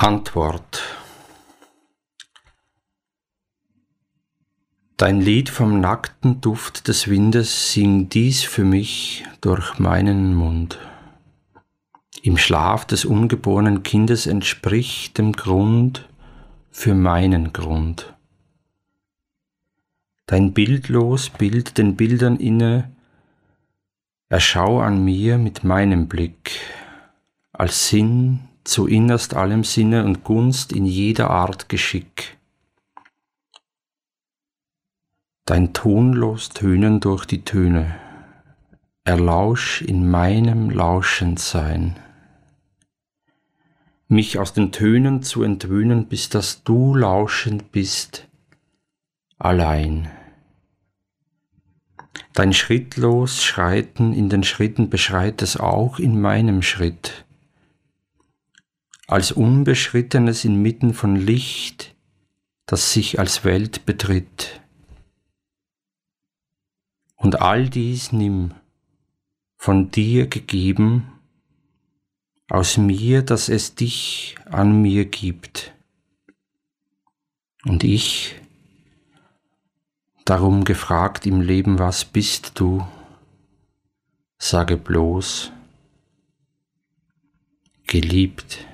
Antwort Dein Lied vom nackten Duft des Windes sing dies für mich durch meinen Mund. Im Schlaf des ungeborenen Kindes entspricht dem Grund für meinen Grund. Dein bildlos Bild den Bildern inne, erschau an mir mit meinem Blick, als Sinn zu innerst allem Sinne und Gunst in jeder Art Geschick. Dein tonlos Tönen durch die Töne, erlausch in meinem Lauschendsein. Mich aus den Tönen zu entwöhnen, bis dass du lauschend bist, allein. Dein schrittlos Schreiten in den Schritten beschreit es auch in meinem Schritt als Unbeschrittenes inmitten von Licht, das sich als Welt betritt. Und all dies nimm, von dir gegeben, aus mir, dass es dich an mir gibt. Und ich, darum gefragt im Leben, was bist du, sage bloß, geliebt.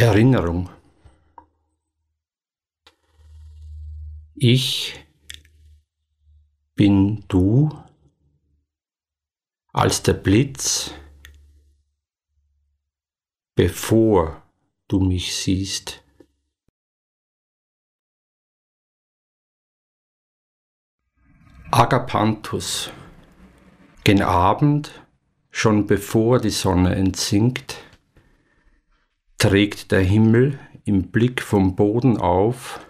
Erinnerung. Ich bin du als der Blitz, bevor du mich siehst. Agapanthus, gen Abend, schon bevor die Sonne entsinkt, trägt der Himmel im Blick vom Boden auf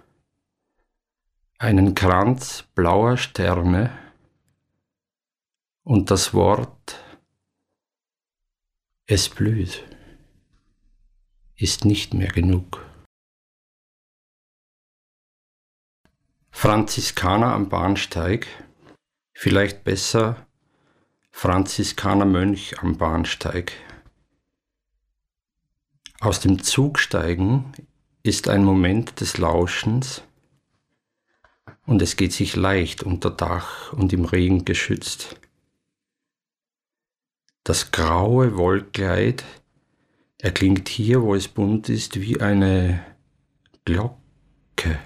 einen Kranz blauer Sterne und das Wort es blüht ist nicht mehr genug. Franziskaner am Bahnsteig, vielleicht besser Franziskaner Mönch am Bahnsteig. Aus dem Zug steigen ist ein Moment des Lauschens und es geht sich leicht unter Dach und im Regen geschützt. Das graue Wollkleid erklingt hier, wo es bunt ist, wie eine Glocke.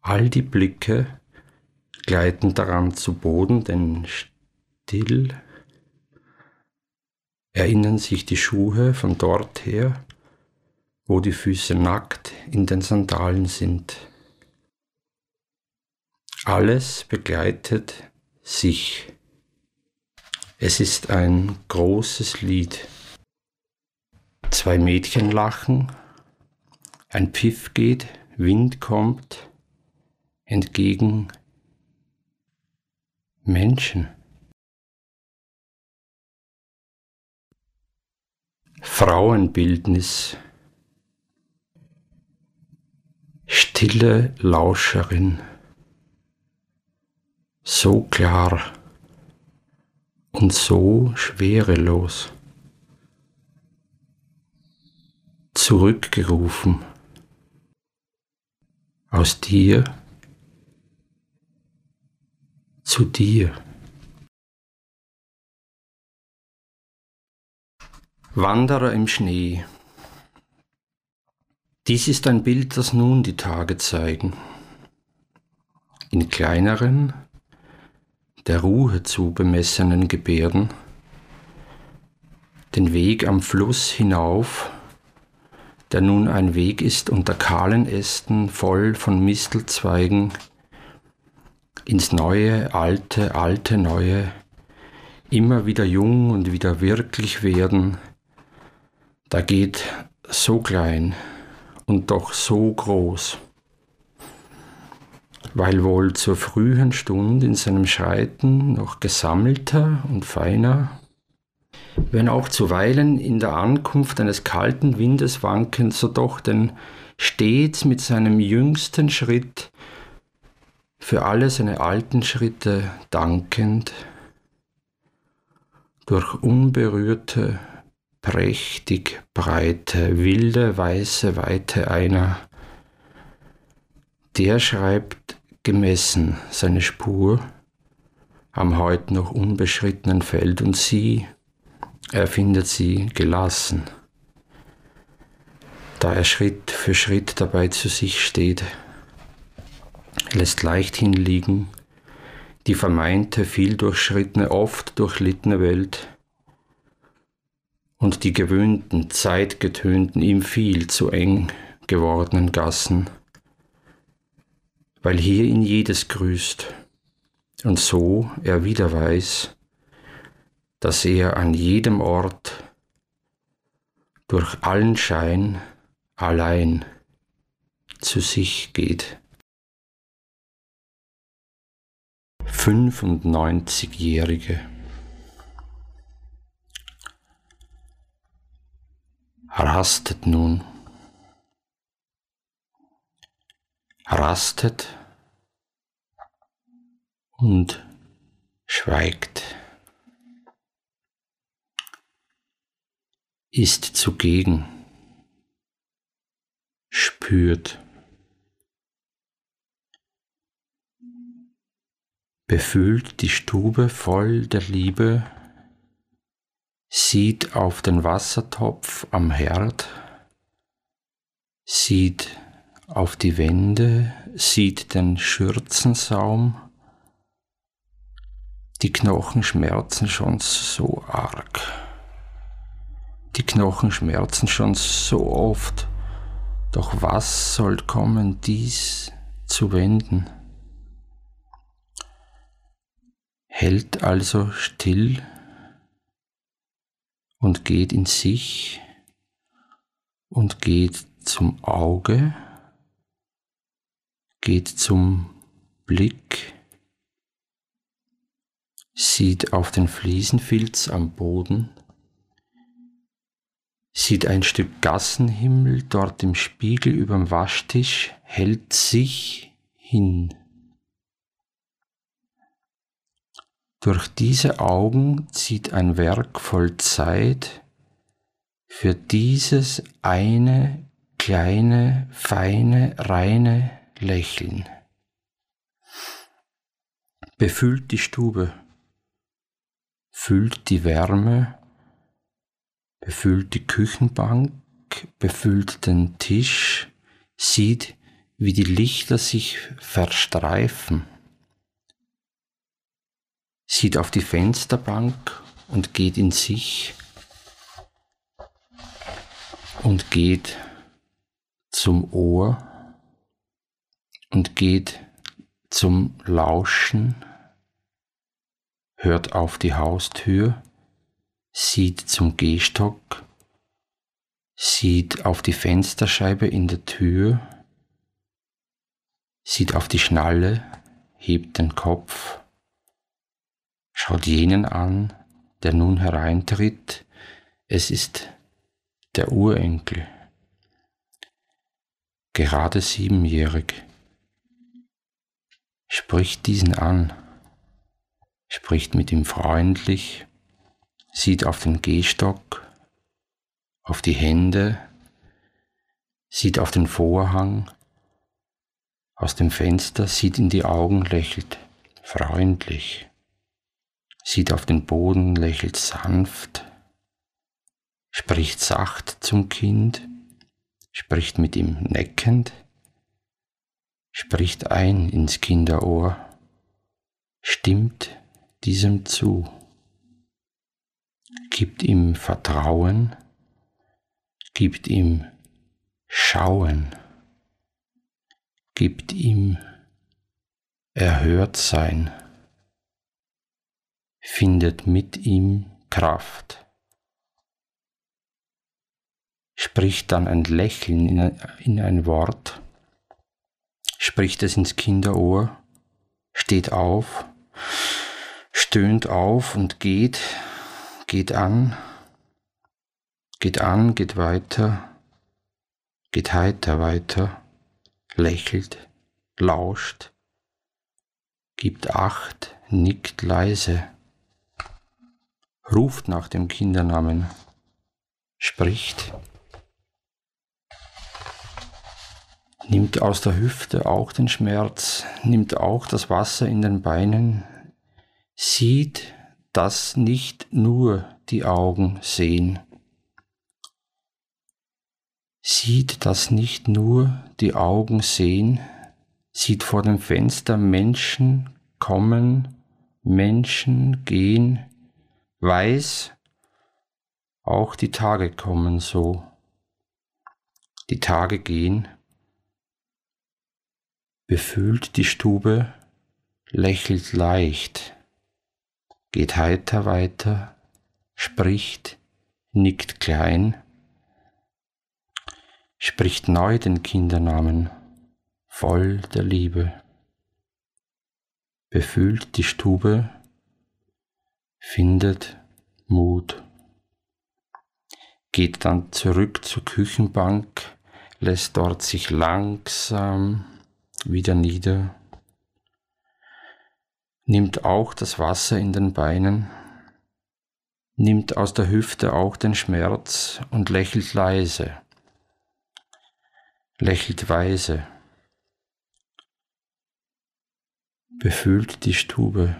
All die Blicke gleiten daran zu Boden, denn still erinnern sich die Schuhe von dort her, wo die Füße nackt in den Sandalen sind. Alles begleitet sich. Es ist ein großes Lied. Zwei Mädchen lachen, ein Pfiff geht, Wind kommt, entgegen Menschen. Frauenbildnis. Stille Lauscherin. So klar und so schwerelos. Zurückgerufen aus dir zu dir. Wanderer im Schnee. Dies ist ein Bild, das nun die Tage zeigen. In kleineren, der Ruhe zu bemessenen Gebärden, den Weg am Fluss hinauf, der nun ein Weg ist unter kahlen Ästen voll von Mistelzweigen, ins neue, alte, alte, neue, immer wieder jung und wieder wirklich werden, da geht so klein und doch so groß, weil wohl zur frühen Stund in seinem Schreiten noch gesammelter und feiner, wenn auch zuweilen in der Ankunft eines kalten Windes wankend, so doch denn stets mit seinem jüngsten Schritt für alle seine alten Schritte dankend durch unberührte, prächtig breite, wilde, weiße Weite einer, der schreibt gemessen seine Spur am heut noch unbeschrittenen Feld und sie, er findet sie gelassen, da er Schritt für Schritt dabei zu sich steht, lässt leicht hinliegen, die vermeinte, viel durchschrittene, oft durchlittene Welt und die gewöhnten, zeitgetönten, ihm viel zu eng gewordenen Gassen, weil hier ihn jedes grüßt und so er wieder weiß, dass er an jedem Ort durch allen Schein allein zu sich geht. 95-Jährige rastet nun, rastet und schweigt, ist zugegen, spürt, befühlt die Stube voll der Liebe, sieht auf den Wassertopf am Herd, sieht auf die Wände, sieht den Schürzensaum, die Knochen schmerzen schon so arg. Die Knochen schmerzen schon so oft. Doch was soll kommen, dies zu wenden? Hält also still und geht in sich und geht zum Auge, geht zum Blick, sieht auf den Fliesenfilz am Boden, sieht ein Stück Gassenhimmel dort im Spiegel überm Waschtisch, hält sich hin. Durch diese Augen zieht ein Werk voll Zeit für dieses eine kleine, feine, reine Lächeln. Befüllt die Stube füllt die Wärme, befüllt die Küchenbank, befüllt den Tisch, sieht, wie die Lichter sich verstreifen, sieht auf die Fensterbank und geht in sich und geht zum Ohr und geht zum Lauschen hört auf die Haustür, sieht zum Gehstock, sieht auf die Fensterscheibe in der Tür, sieht auf die Schnalle, hebt den Kopf, schaut jenen an, der nun hereintritt, es ist der Urenkel, gerade siebenjährig, spricht diesen an, spricht mit ihm freundlich, sieht auf den Gehstock, auf die Hände, sieht auf den Vorhang, aus dem Fenster, sieht in die Augen, lächelt freundlich, sieht auf den Boden, lächelt sanft, spricht sacht zum Kind, spricht mit ihm neckend, spricht ein ins Kinderohr, stimmt diesem zu, gibt ihm Vertrauen, gibt ihm Schauen, gibt ihm erhört sein, findet mit ihm Kraft, spricht dann ein Lächeln in ein Wort, spricht es ins Kinderohr, steht auf, stöhnt auf und geht, geht an, geht an, geht weiter, geht heiter weiter, lächelt, lauscht, gibt Acht, nickt leise, ruft nach dem Kindernamen, spricht, nimmt aus der Hüfte auch den Schmerz, nimmt auch das Wasser in den Beinen, sieht, dass nicht nur die Augen sehen, sieht, dass nicht nur die Augen sehen, sieht vor dem Fenster Menschen kommen, Menschen gehen, weiß, auch die Tage kommen so. Die Tage gehen, befühlt die Stube, lächelt leicht, geht heiter weiter, spricht, nickt klein, spricht neu den Kindernamen, voll der Liebe, befühlt die Stube, findet Mut, geht dann zurück zur Küchenbank, lässt dort sich langsam wieder nieder, nimmt auch das Wasser in den Beinen, nimmt aus der Hüfte auch den Schmerz und lächelt leise, lächelt weise, befühlt die Stube.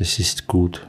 Es ist gut.